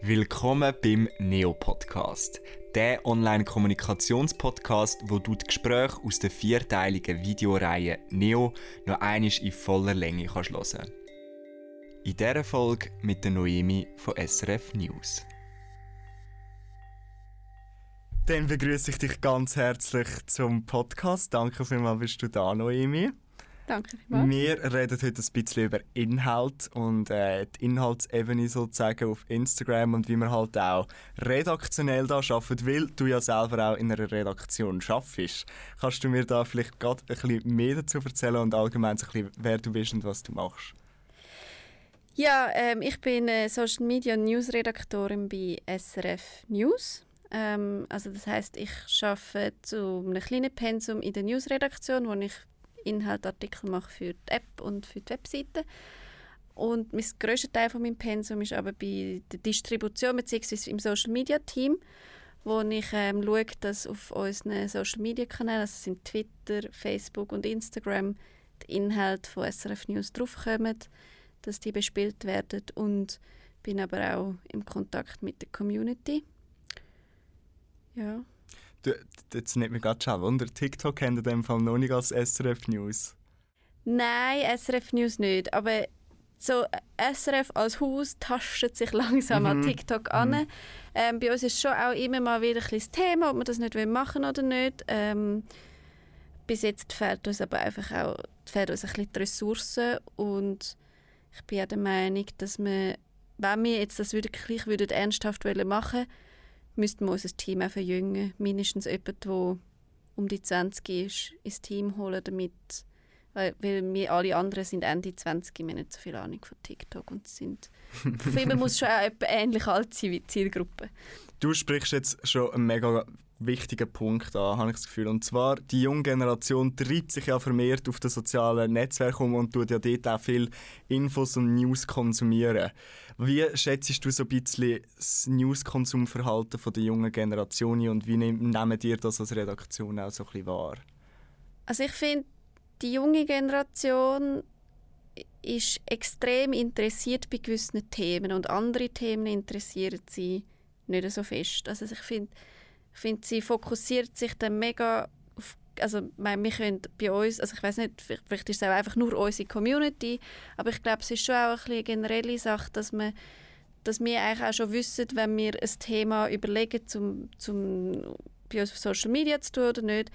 Willkommen beim Neo Podcast, der Online-Kommunikationspodcast, wo du die Gespräche aus der vierteiligen Videoreihe Neo noch einisch in voller Länge kannst hören. In dieser Folge mit der Noemi von SRF News. Dann begrüße ich dich ganz herzlich zum Podcast. Danke vielmals, bist du da, Noemi. Danke vielmals. Wir reden heute ein bisschen über Inhalt und äh, die Inhaltsebene sozusagen auf Instagram und wie man halt auch redaktionell da arbeitet, weil du ja selber auch in einer Redaktion arbeitest. Kannst du mir da vielleicht gerade ein bisschen mehr dazu erzählen und allgemein ein bisschen, wer du bist und was du machst? Ja, ähm, ich bin äh, Social Media News Redaktorin bei SRF News. Ähm, also das heißt, ich arbeite zu einem kleinen Pensum in der Newsredaktion, wo ich Inhaltartikel mache für die App und für die Webseite. Und mein grösster Teil von meinem Pensum ist aber bei der Distribution bzw. im Social Media Team, wo ich ähm, schaue, dass auf unseren Social Media Kanälen, also sind Twitter, Facebook und Instagram, die Inhalte von SRF News draufkommen, dass die bespielt werden und bin aber auch im Kontakt mit der Community. Ja. Du, jetzt nimmt mich gerade schon Wunder, TikTok kennt in dem Fall noch nicht als SRF News. Nein, SRF News nicht, aber so SRF als Haus tastet sich langsam mhm. an TikTok an. Mhm. Ähm, bei uns ist schon auch immer mal wieder ein das Thema, ob wir das nicht machen oder nicht. Ähm, bis jetzt fehlt uns aber einfach auch fehlt uns ein bisschen die Ressourcen und ich bin auch der Meinung, dass wir, wenn wir jetzt das wirklich würden, ernsthaft machen wollen, müssten wir unser Team auch verjüngen. Mindestens jemand, der um die 20 ist, ins Team holen, damit weil, weil wir alle anderen sind Ende 20, wir haben nicht so viel Ahnung von TikTok und sind für muss schon auch ähnlich alt sein wie die Zielgruppe. Du sprichst jetzt schon mega wichtigen Punkt an, habe ich das Gefühl. Und zwar, die junge Generation treibt sich ja vermehrt auf den sozialen Netzwerken um und tut ja dort auch viel Infos und News konsumieren. Wie schätzt du so ein bisschen das News-Konsumverhalten der jungen Generation und wie nehmen ihr das als Redaktion auch so ein bisschen wahr? Also ich finde, die junge Generation ist extrem interessiert bei gewissen Themen und andere Themen interessieren sie nicht so fest. Also ich finde, ich finde, sie fokussiert sich dann mega auf, also meine, wir können bei uns, also ich weiß nicht, vielleicht ist es auch einfach nur unsere Community, aber ich glaube, es ist schon auch ein eine generelle Sache, dass man dass wir eigentlich auch schon wissen, wenn wir ein Thema überlegen, zum, zum bei uns auf Social Media zu tun oder nicht,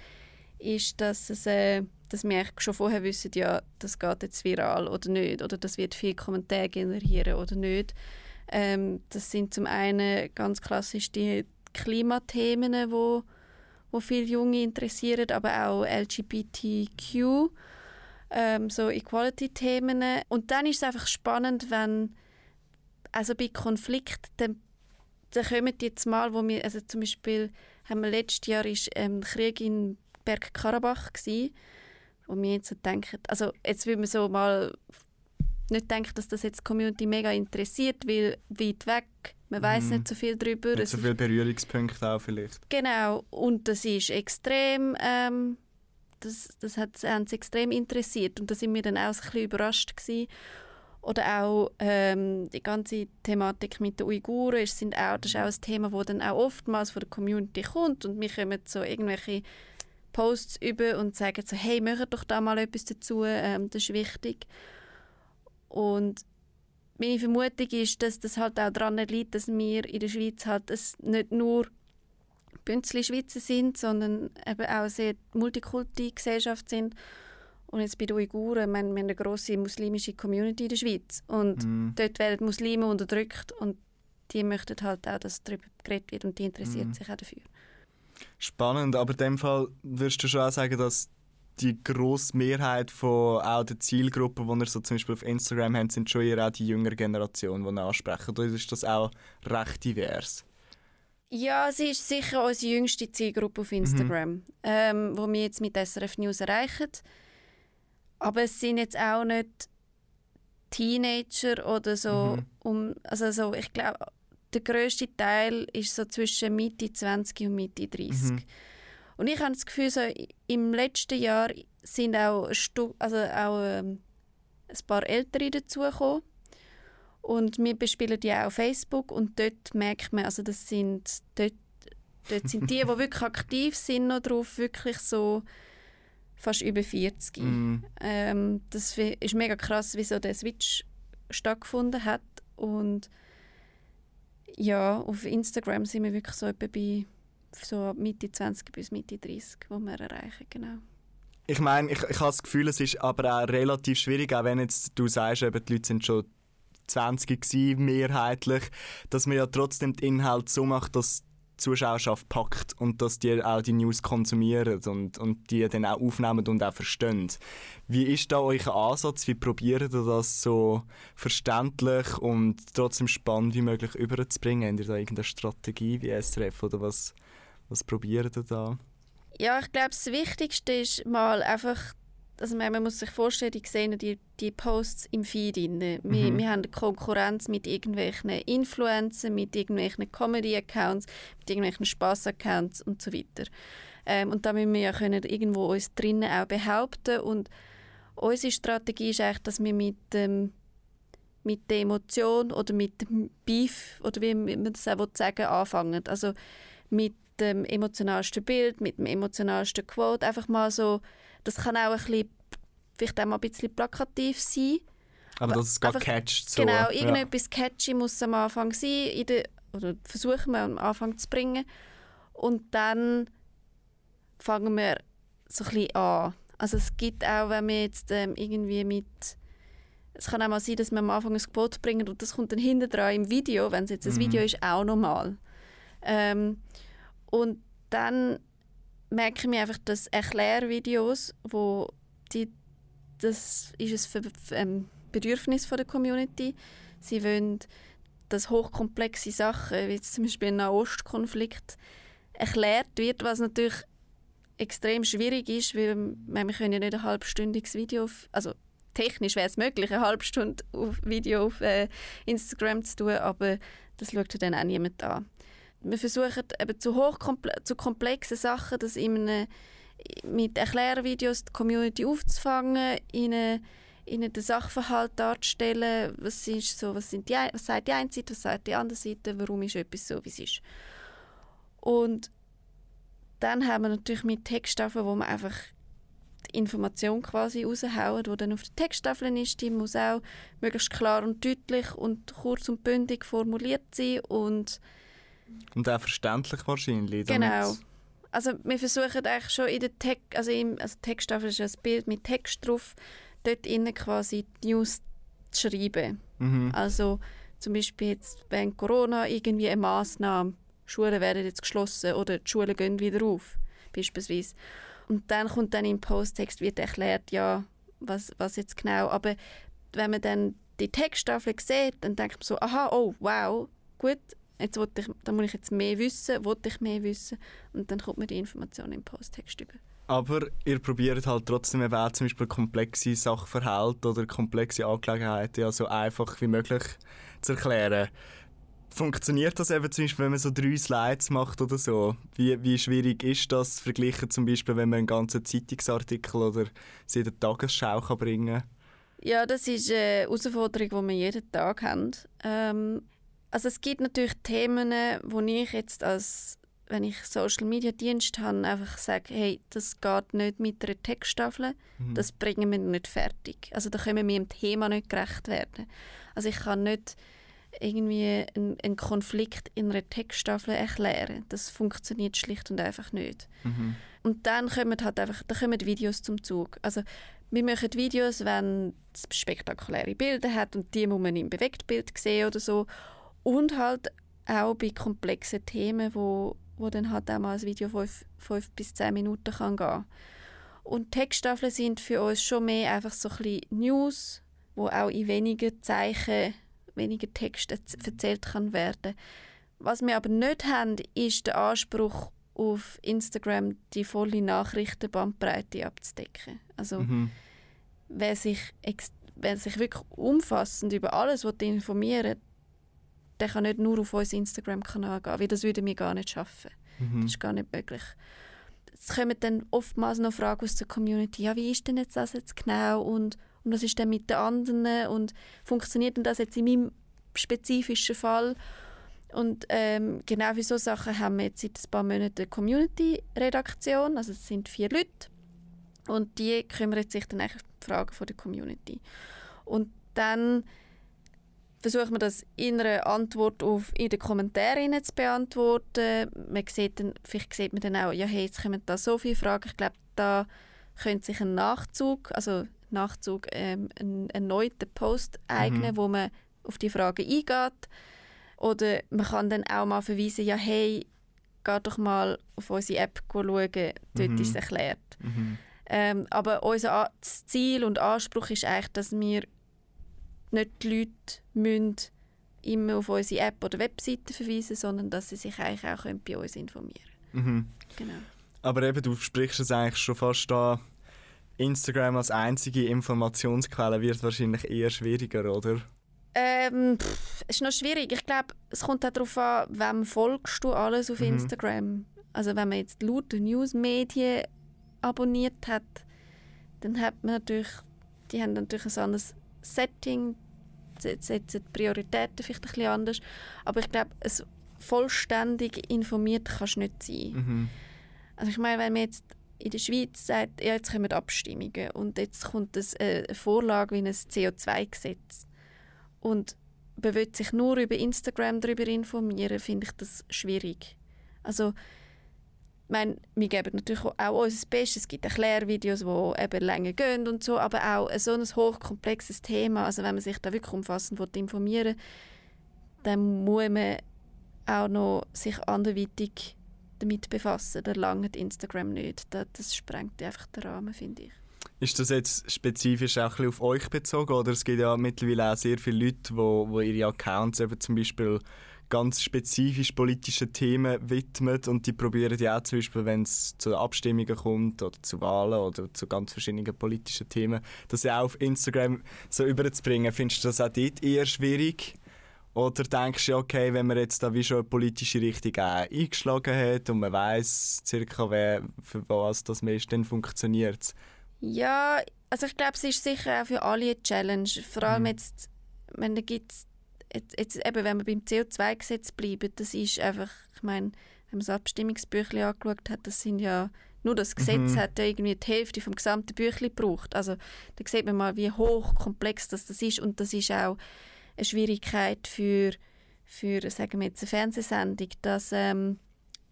ist, dass, es, äh, dass wir eigentlich schon vorher wissen, ja, das geht jetzt viral oder nicht, oder das wird viel Kommentare generieren oder nicht. Ähm, das sind zum einen ganz klassisch die Klimathemen, wo, wo viele Junge interessieren, aber auch LGBTQ, ähm, so Equality-Themen. Und dann ist es einfach spannend, wenn also bei Konflikten, dann, dann kommen jetzt mal, wo wir, also zum Beispiel haben wir letztes Jahr ist ähm, Krieg in Bergkarabach gsi, wo wir jetzt so denken, also jetzt will man so mal nicht denken, dass das jetzt die Community mega interessiert, weil weit weg, man weiß mhm. nicht so viel darüber. Nicht so viele Berührungspunkte auch vielleicht. Genau, und das ist extrem, ähm, das, das hat uns extrem interessiert und da sind wir dann auch ein bisschen überrascht gewesen. Oder auch ähm, die ganze Thematik mit den Uiguren ist, sind auch, das ist auch ein Thema, das dann auch oftmals von der Community kommt und wir kommen so irgendwelche Posts über und sagen so, hey, mach doch da mal etwas dazu, ähm, das ist wichtig. Und meine Vermutung ist, dass das halt auch daran liegt, dass wir in der Schweiz halt nicht nur Bünzli Schweizer sind, sondern eben auch eine sehr Multikulti-Gesellschaft sind. Und jetzt bei den Uiguren, wir haben eine grosse muslimische Community in der Schweiz. Und mm. dort werden Muslime unterdrückt und die möchten halt auch, dass darüber geredet wird und die interessieren mm. sich auch dafür. Spannend, aber in dem Fall würdest du schon auch sagen, dass die grosse Mehrheit von auch der Zielgruppe, die ihr so zum Beispiel auf Instagram habt, sind schon eher auch die jüngere Generation, die ihr ansprechen. Oder ist das auch recht divers? Ja, sie ist sicher unsere jüngste Zielgruppe auf Instagram, mhm. ähm, wo wir jetzt mit SRF News erreichen. Aber es sind jetzt auch nicht Teenager oder so. Mhm. Um, also so, ich glaube, der grösste Teil ist so zwischen Mitte 20 und Mitte 30. Mhm. Und ich habe das Gefühl, so, im letzten Jahr sind auch, also auch ähm, ein paar Ältere dazugekommen. Und wir bespielen die auch auf Facebook und dort merkt man, also das sind, dort, dort sind die, die wirklich aktiv sind noch drauf, wirklich so fast über 40. Mm. Ähm, das ist mega krass, wie so der Switch stattgefunden hat und ja, auf Instagram sind wir wirklich so etwa bei so Mitte 20 bis Mitte 30, wo wir erreichen, genau. Ich meine, ich, ich habe das Gefühl, es ist aber auch relativ schwierig, auch wenn jetzt du sagst, eben, die Leute sind schon 20 gewesen, mehrheitlich, dass man ja trotzdem den Inhalt so macht, dass die Zuschauerschaft packt und dass die auch die News konsumieren und, und die dann auch aufnehmen und auch verstehen. Wie ist da euer Ansatz? Wie probiert ihr das so verständlich und trotzdem spannend wie möglich überzubringen? Habt ihr da irgendeine Strategie wie SRF oder was, was probiert ihr da? Ja, ich glaube, das Wichtigste ist mal einfach also man muss sich vorstellen, ich sehe die, die Posts im Feed. Rein. Wir, mhm. wir haben eine Konkurrenz mit irgendwelchen Influencern, mit irgendwelchen Comedy-Accounts, mit irgendwelchen Spaß-Accounts und so weiter. Ähm, und da müssen wir ja können irgendwo uns drinnen auch behaupten und unsere Strategie ist eigentlich, dass wir mit, ähm, mit der Emotion oder mit dem Beef oder wie man das auch sagen anfangen. Also mit dem emotionalsten Bild, mit dem emotionalsten Quote, einfach mal so das kann auch ein bisschen, vielleicht auch mal ein bisschen plakativ sein. Aber dass es gerade catcht. So. Genau, irgendetwas ja. catchy muss am Anfang sein, der, oder versuchen wir am Anfang zu bringen. Und dann fangen wir so ein bisschen an. Also es gibt auch, wenn wir jetzt ähm, irgendwie mit es kann auch mal sein, dass wir am Anfang ein Gebot bringen und das kommt dann hinten dran im Video, wenn es jetzt ein mhm. Video ist, auch normal. Ähm, und dann merke ich einfach, dass Erklärvideos, wo die, das ist ein ähm, Bedürfnis der Community. Sie wollen, dass hochkomplexe Sachen, wie zum Beispiel ein Nahostkonflikt, erklärt wird, was natürlich extrem schwierig ist, weil wir können ja nicht ein halbstündiges Video, auf, also technisch wäre es möglich, eine halbe Stunde auf Video auf äh, Instagram zu tun, aber das schaut dann auch niemand an wir versuchen eben zu, hochkomple zu komplexen Sachen, das in mit Erklärvideos die Community aufzufangen, ihnen, ihnen den Sachverhalt darzustellen, was, ist so, was, sind die, was sagt die eine Seite, was sagt die andere Seite, warum ist etwas so, wie es ist. Und dann haben wir natürlich mit Texttafeln, wo man einfach die Information quasi raushauen, die dann auf der Texttafel ist, die muss auch möglichst klar und deutlich und kurz und bündig formuliert sein und und auch verständlich wahrscheinlich. Genau. Also wir versuchen eigentlich schon in der Text, also im also Texttafel ist ein Bild mit Text drauf, dort innen quasi die News zu schreiben. Mhm. Also zum Beispiel jetzt während Corona irgendwie eine Massnahme, Schulen werden jetzt geschlossen oder die Schulen gehen wieder auf, beispielsweise. Und dann kommt dann im Posttext wird erklärt, ja, was, was jetzt genau. Aber wenn man dann die Texttafel sieht, dann denkt man so, aha, oh, wow, gut, jetzt ich, da muss ich jetzt mehr wissen, wollte ich mehr wissen und dann kommt mir die Information im Posttext über. Aber ihr probiert halt trotzdem eben auch zum Beispiel komplexe Sachverhalte oder komplexe Angelegenheiten ja so einfach wie möglich zu erklären. Funktioniert das eben zum Beispiel, wenn man so drei Slides macht oder so? Wie, wie schwierig ist das verglichen zum Beispiel, wenn man einen ganzen Zeitungsartikel oder sie in der Tagesschau kann bringen Ja, das ist eine Herausforderung, die wir jeden Tag haben. Ähm, also es gibt natürlich Themen, wo ich jetzt als wenn ich Social Media Dienst habe, einfach sage, hey, das geht nicht mit einer Texttafel, mhm. das bringen wir nicht fertig. Also da können wir dem Thema nicht gerecht werden. Also ich kann nicht irgendwie einen, einen Konflikt in einer Texttafel erklären. Das funktioniert schlicht und einfach nicht. Mhm. Und dann kommen halt einfach, da kommen Videos zum Zug. Also wir machen Videos, wenn es spektakuläre Bilder hat und die muss man im Bewegtbild sehen oder so. Und halt auch bei komplexen Themen, wo, wo dann halt auch mal ein Video fünf, fünf bis zehn Minuten kann gehen Und Texttafeln sind für uns schon mehr einfach so ein bisschen News, wo auch in wenigen Zeichen, weniger Text erzählt kann werden. Was wir aber nicht haben, ist der Anspruch auf Instagram die volle Nachrichtenbandbreite abzudecken. Also mhm. wer, sich wer sich wirklich umfassend über alles informieren der kann nicht nur auf unseren Instagram-Kanal gehen, weil das würden wir gar nicht schaffen. Mhm. Das ist gar nicht möglich. Es kommen dann oftmals noch Fragen aus der Community, ja, wie ist denn jetzt das jetzt genau und, und was ist denn mit den anderen und funktioniert denn das jetzt in meinem spezifischen Fall. Und ähm, genau für solche Sachen haben wir jetzt seit ein paar Monaten eine Community-Redaktion. Also es sind vier Leute. Und die kümmern sich dann eigentlich um die Fragen der Community. Und dann versucht man das in einer Antwort auf, in den Kommentaren zu beantworten. Man sieht dann, vielleicht sieht man dann auch, ja, hey, jetzt kommen da so viele Fragen. Ich glaube, da könnte sich ein Nachzug, also Nachzug, ähm, einen erneuten Post eignen, mhm. wo man auf die Fragen eingeht. Oder man kann dann auch mal verweisen, ja, hey, geh doch mal auf unsere App schauen, dort mhm. ist es erklärt. Mhm. Ähm, aber unser Ziel und Anspruch ist eigentlich, dass wir nicht die Leute müssen immer auf unsere App oder Webseite verweisen, sondern dass sie sich eigentlich auch bei uns informieren können. Mhm. Genau. Aber eben, du sprichst es eigentlich schon fast da. Instagram als einzige Informationsquelle wird wahrscheinlich eher schwieriger, oder? Ähm, pff, ist noch schwierig. Ich glaube, es kommt auch darauf an, wem folgst du alles auf mhm. Instagram. Also wenn man jetzt laut Newsmedien abonniert hat, dann hat man natürlich, die haben natürlich ein anderes Setting, setzen die Prioritäten vielleicht ein bisschen anders. Aber ich glaube, vollständig informiert kannst du nicht sein. Mhm. Also ich meine, wenn man jetzt in der Schweiz sagt, ja, jetzt kommen Abstimmungen und jetzt kommt das, äh, eine Vorlage wie ein CO2-Gesetz und man will sich nur über Instagram darüber informieren, finde ich das schwierig. Also meine, wir geben natürlich auch unser Bestes. Es gibt Erklärvideos, die eben länger gehen und so, aber auch so ein hochkomplexes Thema, also wenn man sich da wirklich umfassend informieren will, dann muss man auch noch sich anderweitig damit befassen. Da langt Instagram nicht. Das, das sprengt einfach den Rahmen, finde ich. Ist das jetzt spezifisch auch ein auf euch bezogen? Oder es gibt ja mittlerweile auch sehr viele Leute, die wo, wo ihre Accounts eben zum Beispiel ganz spezifisch politischen Themen widmet und die probieren ja auch zum Beispiel, wenn es zu Abstimmungen kommt oder zu Wahlen oder zu ganz verschiedenen politischen Themen, das ja auch auf Instagram so überzubringen. Findest du das auch dort eher schwierig? Oder denkst du, okay, wenn man jetzt da wie schon eine politische Richtung eingeschlagen hat und man weiß circa, wer, für was das mehr ist, dann funktioniert es? Ja, also ich glaube, es ist sicher auch für alle eine Challenge. Vor allem mhm. jetzt, wenn da gibt's jetzt, jetzt eben, wenn wir beim CO2-Gesetz bleiben, das ist einfach, ich meine, wenn man das Abstimmungsbüchlein angeschaut hat, das sind ja nur das Gesetz mhm. hat ja irgendwie die Hälfte vom gesamten Büchlein gebraucht. Also da sieht man mal, wie hochkomplex das, das ist und das ist auch eine Schwierigkeit für, für sagen wir jetzt eine Fernsehsendung, dass ähm,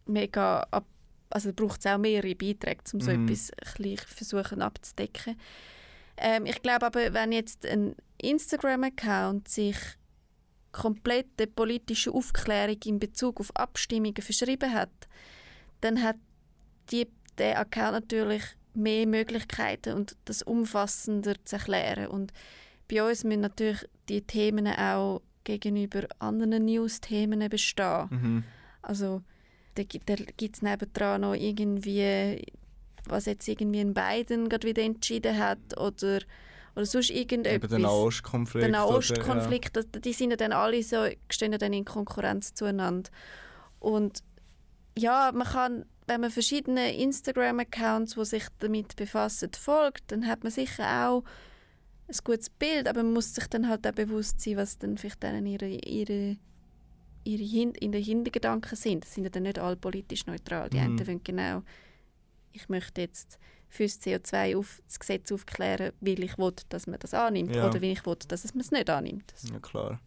mega ab, also braucht es auch mehrere Beiträge, um so mhm. etwas ein versuchen abzudecken. Ähm, ich glaube aber, wenn jetzt ein Instagram-Account sich komplette politische Aufklärung in Bezug auf Abstimmungen verschrieben hat, dann hat die, der Account natürlich mehr Möglichkeiten und das umfassender zu erklären. Und bei uns müssen natürlich die Themen auch gegenüber anderen News-Themen bestehen. Mhm. Also da, da gibt es nebendran noch irgendwie, was jetzt irgendwie in Biden gerade wieder entschieden hat oder oder sonst irgendetwas. Eben der Nahostkonflikt. Der Nahostkonflikt, ja. die sind ja dann alle so, stehen dann in Konkurrenz zueinander. Und ja, man kann, wenn man verschiedene Instagram-Accounts, die sich damit befassen, folgt, dann hat man sicher auch ein gutes Bild, aber man muss sich dann halt auch bewusst sein, was dann vielleicht dann ihre, ihre, ihre Hin in den Hintergedanken sind. Das sind ja dann nicht alle politisch neutral. Die mhm. einen wollen genau, ich möchte jetzt für das CO2 auf das Gesetz aufklären, weil ich will, dass man das annimmt ja. oder weil ich will, dass man es nicht annimmt. Ja, klar.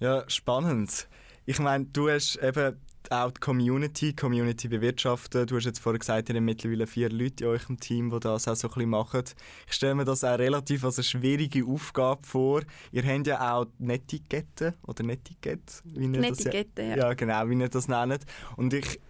Ja, spannend. Ich meine, du hast eben auch die Community, Community bewirtschaften. Du hast jetzt vorher gesagt, ihr habt mittlerweile vier Leute in eurem Team, die das auch so ein bisschen machen. Ich stelle mir das auch relativ als eine schwierige Aufgabe vor. Ihr habt ja auch Netiquette oder Netiquette, wie ihr Netiquette, das ja. ja. genau, wie ihr das nennt. Und ich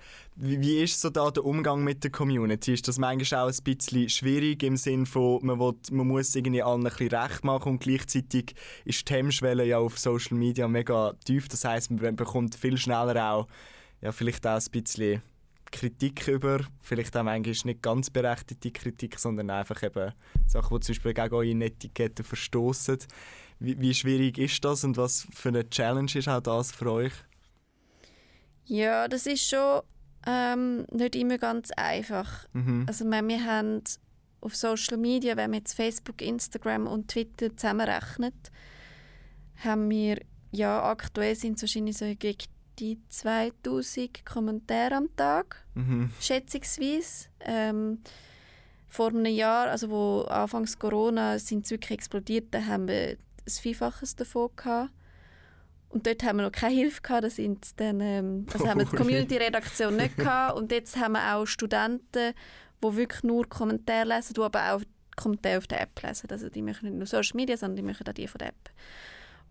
wie, wie ist so da der Umgang mit der Community? Ist das manchmal auch ein bisschen schwierig im Sinne von, man, will, man muss irgendwie allen ein bisschen recht machen und gleichzeitig ist die Hemmschwelle ja auf Social Media mega tief. Das heißt, man bekommt viel schneller auch ja, vielleicht auch ein bisschen Kritik über, vielleicht auch manchmal nicht ganz berechtigte Kritik, sondern einfach eben Sachen, die zum Beispiel gegen eure Etikette verstoßen. Wie, wie schwierig ist das und was für eine Challenge ist auch das für euch? Ja, das ist schon ähm, nicht immer ganz einfach. Mhm. Also wir, wir haben auf Social Media, wenn man jetzt Facebook, Instagram und Twitter zusammenrechnet, haben wir ja, aktuell sind es wahrscheinlich so gegen die 2000 Kommentare am Tag, Mhm. schätzungsweise. Ähm, vor einem Jahr, also wo anfangs Corona sind es wirklich explodiert, da haben wir das Vielfaches davon gehabt. Und dort haben wir noch keine Hilfe gehabt, da sind dann, ähm, also haben wir die. Community-Redaktion nicht gehabt. Und jetzt haben wir auch Studenten, die wirklich nur Kommentare lesen, die aber auch Kommentare auf der App lesen. Also die machen nicht nur Social Media, sondern die machen auch die von der App.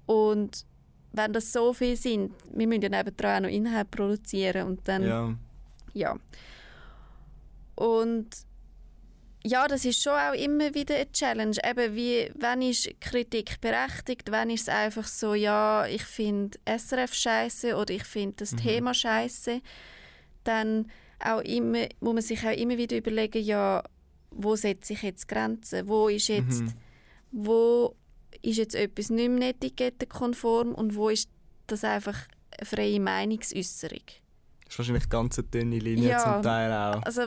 Und wenn das so viel sind, wir müssen ja nebendran auch noch Inhalt produzieren und dann Ja. ja. Und ja, das ist schon auch immer wieder eine Challenge. Eben wie, wenn ist Kritik berechtigt, wenn ist es einfach so, ja, ich finde SRF scheiße oder ich finde das Thema scheiße, dann auch immer, muss man sich auch immer wieder überlegen, ja, wo setze ich jetzt Grenzen? Wo ist jetzt, Mhm. wo ist jetzt etwas nicht mehr etikettenkonform und wo ist das einfach eine freie Meinungsäußerung? Das ist wahrscheinlich ganz eine dünne Linie Ja. zum Teil auch. Also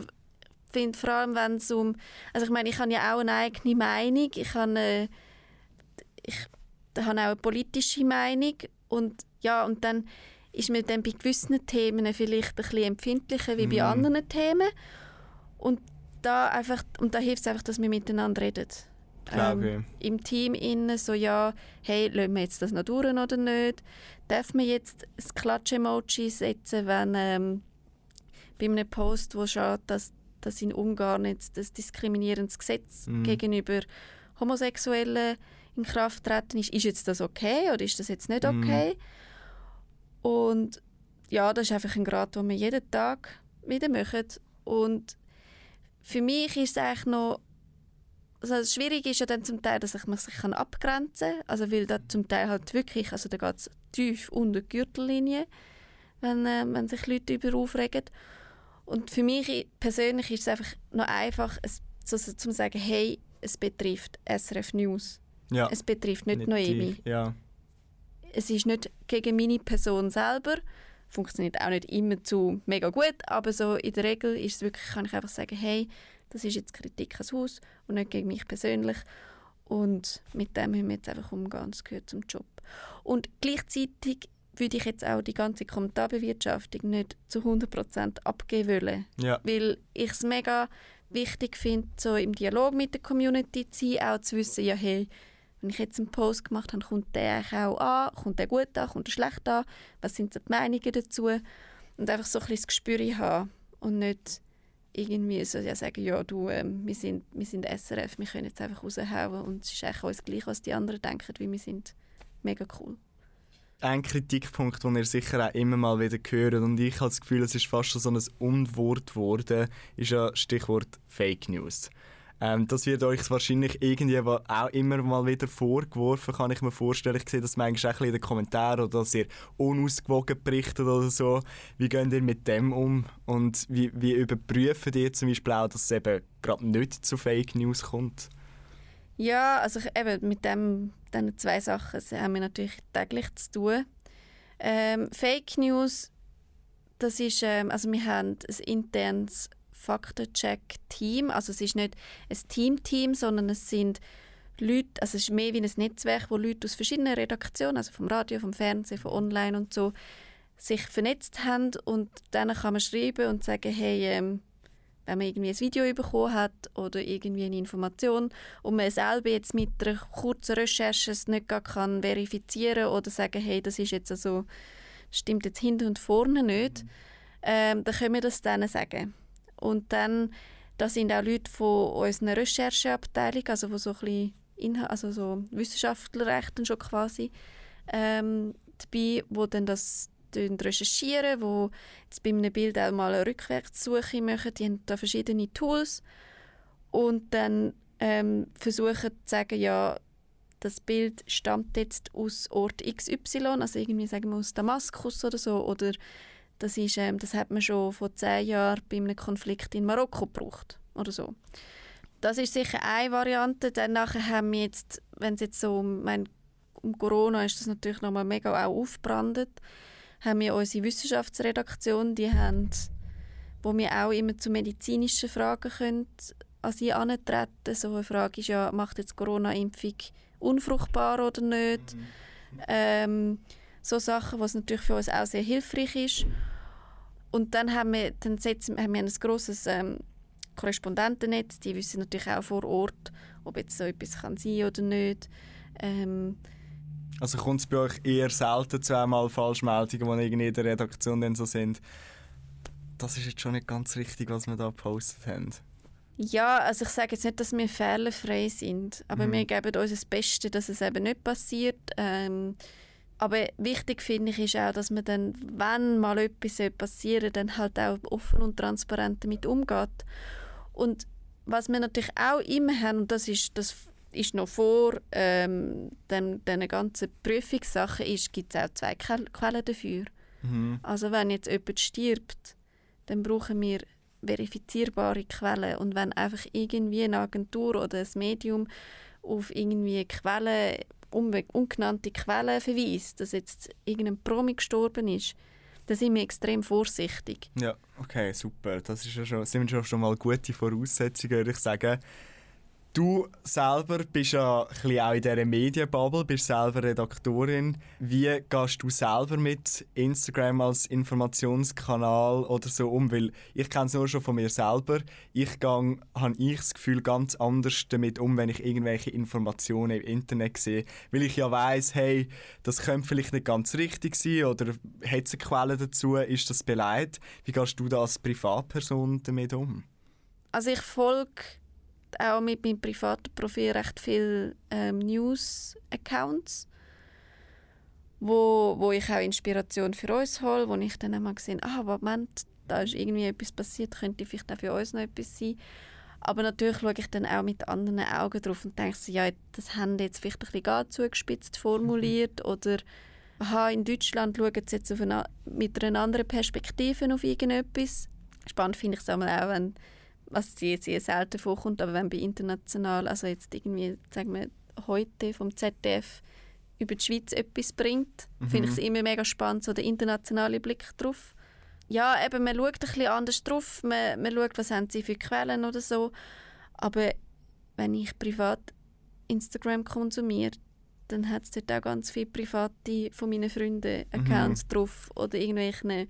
finde vor allem, wenn es um... Also ich meine, ich habe ja auch eine eigene Meinung. Ich habe eine, ich habe auch eine politische Meinung. Und ja, und dann ist man dann bei gewissen Themen vielleicht ein bisschen empfindlicher wie bei Mhm. anderen Themen. Und da, einfach, und da hilft es einfach, dass wir miteinander reden. Glaube ich. Im Team innen so, ja, hey, lassen wir jetzt das noch durch oder nicht? Darf man jetzt das Klatsch-Emoji setzen, wenn ähm, bei einem Post, wo steht, dass, dass in Ungarn jetzt das diskriminierendes Gesetz Mhm. gegenüber Homosexuellen in Kraft treten ist, ist jetzt das okay oder ist das jetzt nicht Mhm. okay? Und ja, das ist einfach ein Grad, den wir jeden Tag wieder machen. Und für mich ist es eigentlich noch also das Schwierige ist ja dann zum Teil, dass ich mich sich kann abgrenzen kann. Also weil da zum Teil halt wirklich, also da geht es tief unter die Gürtellinie, wenn, äh, wenn sich Leute darüber aufregen. Und für mich persönlich ist es einfach noch einfach, es, so, so, zu sagen, hey, es betrifft SRF News. Ja. Es betrifft nicht, Nicht Noemi. Ja. Es ist nicht gegen meine Person selber. Funktioniert auch nicht immer zu mega gut, aber so in der Regel ist es wirklich, kann ich einfach sagen, hey, das ist jetzt Kritik ans Haus und nicht gegen mich persönlich. Und mit dem müssen wir jetzt einfach umgehen, das gehört zum Job. Und gleichzeitig würde ich jetzt auch die ganze Kommentarbewirtschaftung nicht zu 100% abgeben wollen. Ja. Weil ich es mega wichtig finde, so im Dialog mit der Community zu sein, auch zu wissen, ja hey, wenn ich jetzt einen Post gemacht habe, kommt der eigentlich auch an, kommt der gut an, kommt der schlecht an, was sind so die Meinungen dazu und einfach so ein bisschen das Gespür haben und nicht irgendwie so ja, sagen, ja du, ähm, wir, sind, wir sind SRF, wir können jetzt einfach raushauen und es ist eigentlich alles gleich, was die anderen denken, weil wir sind mega cool. Ein Kritikpunkt, den ihr sicher auch immer mal wieder hört und ich habe das Gefühl, es ist fast schon so ein Unwort geworden, ist ja Stichwort Fake News. Ähm, das wird euch wahrscheinlich irgendwie auch immer mal wieder vorgeworfen, kann ich mir vorstellen. Ich sehe das manchmal auch in den Kommentaren oder dass ihr unausgewogen berichtet oder so. Wie geht ihr mit dem um und wie, wie überprüfen ihr zum Beispiel auch, dass es eben gerade nicht zu Fake News kommt? Ja, also ich- eben mit dem, diesen zwei Sachen haben wir natürlich täglich zu tun. Ähm, Fake News, das ist, ähm, also wir haben ein internes Faktencheck-Team. Also es ist nicht ein Team-Team, sondern es sind Leute, also es ist mehr wie ein Netzwerk, wo Leute aus verschiedenen Redaktionen, also vom Radio, vom Fernsehen, von Online und so, sich vernetzt haben und dann kann man schreiben und sagen, hey, ähm, wenn man irgendwie ein Video bekommen hat oder irgendwie eine Information und man selber jetzt mit einer kurzen Recherche es nicht gar kann verifizieren oder sagen, hey, das ist jetzt also, stimmt jetzt hinten und vorne nicht, ähm, dann können wir das denen sagen. Und dann, da sind auch Leute von unserer Rechercheabteilung, also wo so ein bisschen also so Wissenschaftlerrechten schon quasi ähm, dabei, wo dann das recherchieren, wo jetzt bei einem Bild auch mal eine Rückwärtssuche machen. Die haben da verschiedene Tools und dann ähm, versuchen zu sagen, ja, das Bild stammt jetzt aus Ort XY, also irgendwie sagen wir aus Damaskus oder so, oder das, ist, ähm, das hat man schon vor zehn Jahren bei einem Konflikt in Marokko gebraucht oder so. Das ist sicher eine Variante. Dann nachher haben wir jetzt, wenn es jetzt so um, mein, um Corona ist das natürlich nochmal mega auch aufgebrannt, haben wir unsere Wissenschaftsredaktion, die haben, wo wir auch immer zu medizinischen Fragen können an sie herantreten. So eine Frage ist ja, macht jetzt Corona-Impfung unfruchtbar oder nicht? Ähm, so Sachen, was natürlich für uns auch sehr hilfreich ist. Und dann haben wir, dann setzen, haben wir ein grosses ähm, Korrespondentennetz, die wissen natürlich auch vor Ort, ob jetzt so etwas kann sein oder nicht. Ähm, also kommt es bei euch eher selten zu einmal Falschmeldungen, die irgendwie in der Redaktion dann so sind? Das ist jetzt schon nicht ganz richtig, was wir da gepostet haben. Ja, also ich sage jetzt nicht, dass wir fehlerfrei sind, aber mhm. wir geben uns das Beste, dass es eben nicht passiert. Ähm, aber wichtig finde ich ist auch, dass man dann, wenn mal etwas passieren dann halt auch offen und transparent damit umgeht. Und was wir natürlich auch immer haben, und das ist, das ist noch vor ähm, den, den ganzen Prüfungssachen, gibt es auch zwei Quellen dafür. Mhm. Also wenn jetzt jemand stirbt, dann brauchen wir verifizierbare Quellen. Und wenn einfach irgendwie eine Agentur oder ein Medium auf irgendwie Quellen, ungenannte Quellen verweist, dass jetzt irgendein Promi gestorben ist, dann sind wir extrem vorsichtig. Ja, okay, super. Das ist ja schon, sind schon mal gute Voraussetzungen, würde ich sagen. Du selber bist ja ein auch in dieser Medienbubble, bist selber Redaktorin. Wie gehst du selber mit Instagram als Informationskanal oder so um? Weil ich kenne es nur schon von mir selber. Ich gehe, habe ich das Gefühl, ganz anders damit um, wenn ich irgendwelche Informationen im Internet sehe. Weil ich ja weiß, hey, das könnte vielleicht nicht ganz richtig sein oder hat es eine Quelle dazu, ist das beleidigt? Wie gehst du da als Privatperson damit um? Also ich folge auch mit meinem privaten Profil recht viele ähm, News-Accounts, wo, wo ich auch Inspiration für uns hole, wo ich dann einmal gesehen ah, Moment, da ist irgendwie etwas passiert, könnte vielleicht auch für uns noch etwas sein. Aber natürlich schaue ich dann auch mit anderen Augen drauf und denke so, ja, das haben jetzt vielleicht ein bisschen gar zugespitzt formuliert mhm. oder aha, in Deutschland schauen sie jetzt eine, mit einer anderen Perspektive auf irgendetwas. Spannend finde ich es auch, wenn was jetzt sehr selten vorkommt, aber wenn bei international, also jetzt irgendwie, sagen wir, heute vom ZDF über die Schweiz etwas bringt, mhm. finde ich es immer mega spannend, so der internationale Blick drauf. Ja, eben, man schaut ein bisschen anders drauf, man, man schaut, was haben sie für Quellen oder so, aber wenn ich privat Instagram konsumiere, dann hat es dort auch ganz viele private von meinen Freunden. Accounts mhm. drauf oder irgendwelche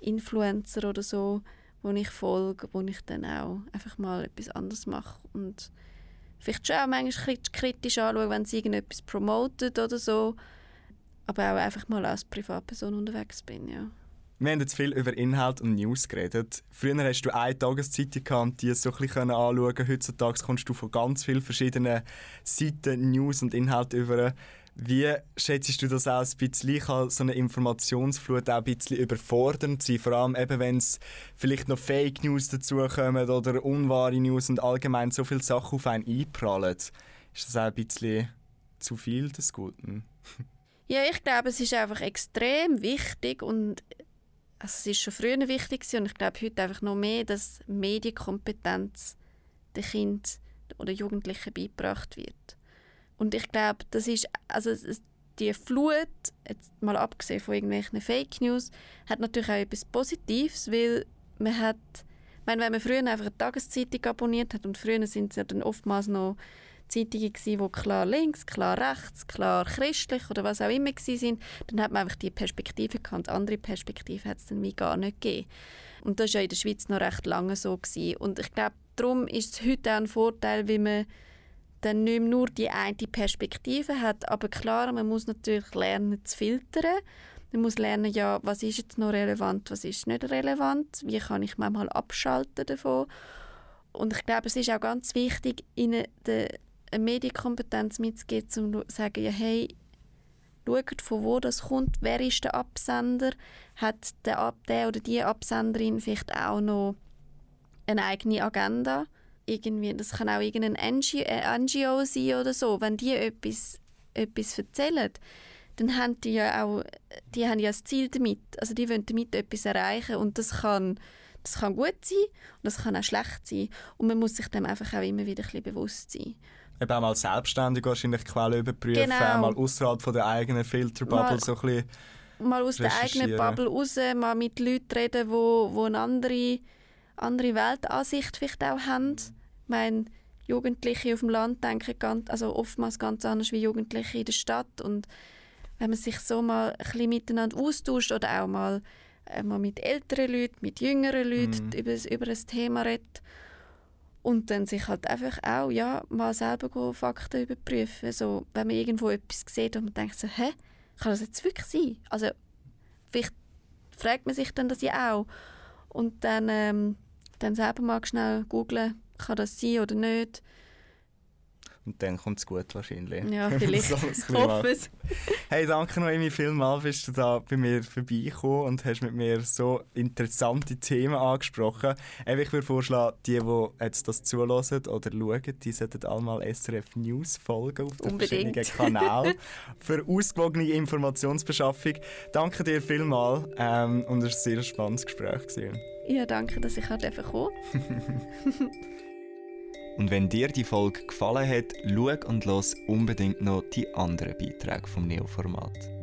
Influencer oder so wo ich folge, wo ich dann auch einfach mal etwas anderes mache und vielleicht schon auch manchmal kritisch anschaue, wenn sie irgendetwas promotet oder so, aber auch einfach mal als Privatperson unterwegs bin, ja. Wir haben jetzt viel über Inhalt und News geredet. Früher hast du eine Tageszeitung gehabt, die so ein bisschen anschauen Heutzutage kommst du von ganz vielen verschiedenen Seiten News und Inhalte über. Wie schätzt du das aus? Ein kann so eine Informationsflut auch ein bisschen überfordernd sein, vor allem eben, wenn es vielleicht noch Fake News dazukommen oder unwahre News und allgemein so viele Sachen auf einen einprallen. Ist das auch ein bisschen zu viel des Guten? ja, ich glaube, es ist einfach extrem wichtig und also es ist schon früher wichtig und ich glaube heute einfach noch mehr, dass Medienkompetenz den Kind oder Jugendlichen beigebracht wird. Und ich glaube, das ist, also die Flut, jetzt mal abgesehen von irgendwelchen Fake News, hat natürlich auch etwas Positives, weil man hat, ich meine, wenn man früher einfach eine Tageszeitung abonniert hat und früher sind es ja dann oftmals noch Zeitungen gewesen, die klar links, klar rechts, klar christlich oder was auch immer sind, dann hat man einfach die Perspektive gehabt. Andere Perspektive hat es dann wie gar nicht gegeben. Und das war ja in der Schweiz noch recht lange so. Gewesen. Und ich glaube, darum ist es heute auch ein Vorteil, wie man dann nicht nur die eine Perspektive hat. Aber klar, man muss natürlich lernen zu filtern. Man muss lernen, ja, was ist jetzt noch relevant, was ist nicht relevant, wie kann ich manchmal abschalten davon. Und ich glaube, es ist auch ganz wichtig, ihnen eine Medienkompetenz mitzugeben, um zu sagen, ja, hey, schaut, von wo das kommt, wer ist der Absender, hat der, der oder die Absenderin vielleicht auch noch eine eigene Agenda irgendwie, das kann auch irgendein NGO, äh, NGO sein oder so, wenn die etwas, etwas erzählen, dann haben die ja auch, die haben ja das Ziel damit, also die wollen damit etwas erreichen und das kann, das kann gut sein und das kann auch schlecht sein und man muss sich dem einfach auch immer wieder ein bisschen bewusst sein. Eben auch mal selbstständig wahrscheinlich Quellen überprüfen, genau. mal außerhalb von der eigenen Filterbubble so ein bisschen mal aus der eigenen Bubble raus, mal mit Leuten reden, wo, wo eine andere andere Weltansicht vielleicht auch haben. Ich meine, Jugendliche auf dem Land denken ganz, also oftmals ganz anders wie Jugendliche in der Stadt und wenn man sich so mal ein bisschen miteinander austauscht oder auch mal, äh, mal mit älteren Leuten, mit jüngeren Leuten Mhm. über, über ein Thema redet. Und dann sich halt einfach auch ja, mal selber Fakten überprüfen. So, wenn man irgendwo etwas sieht und man denkt so, hä, kann das jetzt wirklich sein? Also vielleicht fragt man sich dann das ja auch. Und dann, ähm, dann selber mal schnell googlen, kann das sein oder nicht. Und dann kommt es gut wahrscheinlich. Ja, vielleicht. So ich hoffe es. Hey, danke Noemi vielmals, bist du da bei mir vorbeigekommen und hast mit mir so interessante Themen angesprochen. Ich würde vorschlagen, die, die jetzt das zulassen oder schauen, die sollten alle mal SRF News folgen auf den Unbedingt. verschiedenen Kanälen für ausgewogene Informationsbeschaffung. Danke dir vielmals ähm, und es war ein sehr spannendes Gespräch. Gewesen. Ja, danke, dass ich halt kommen Und wenn dir die Folge gefallen hat, schau und los unbedingt noch die anderen Beiträge vom Neo-Format.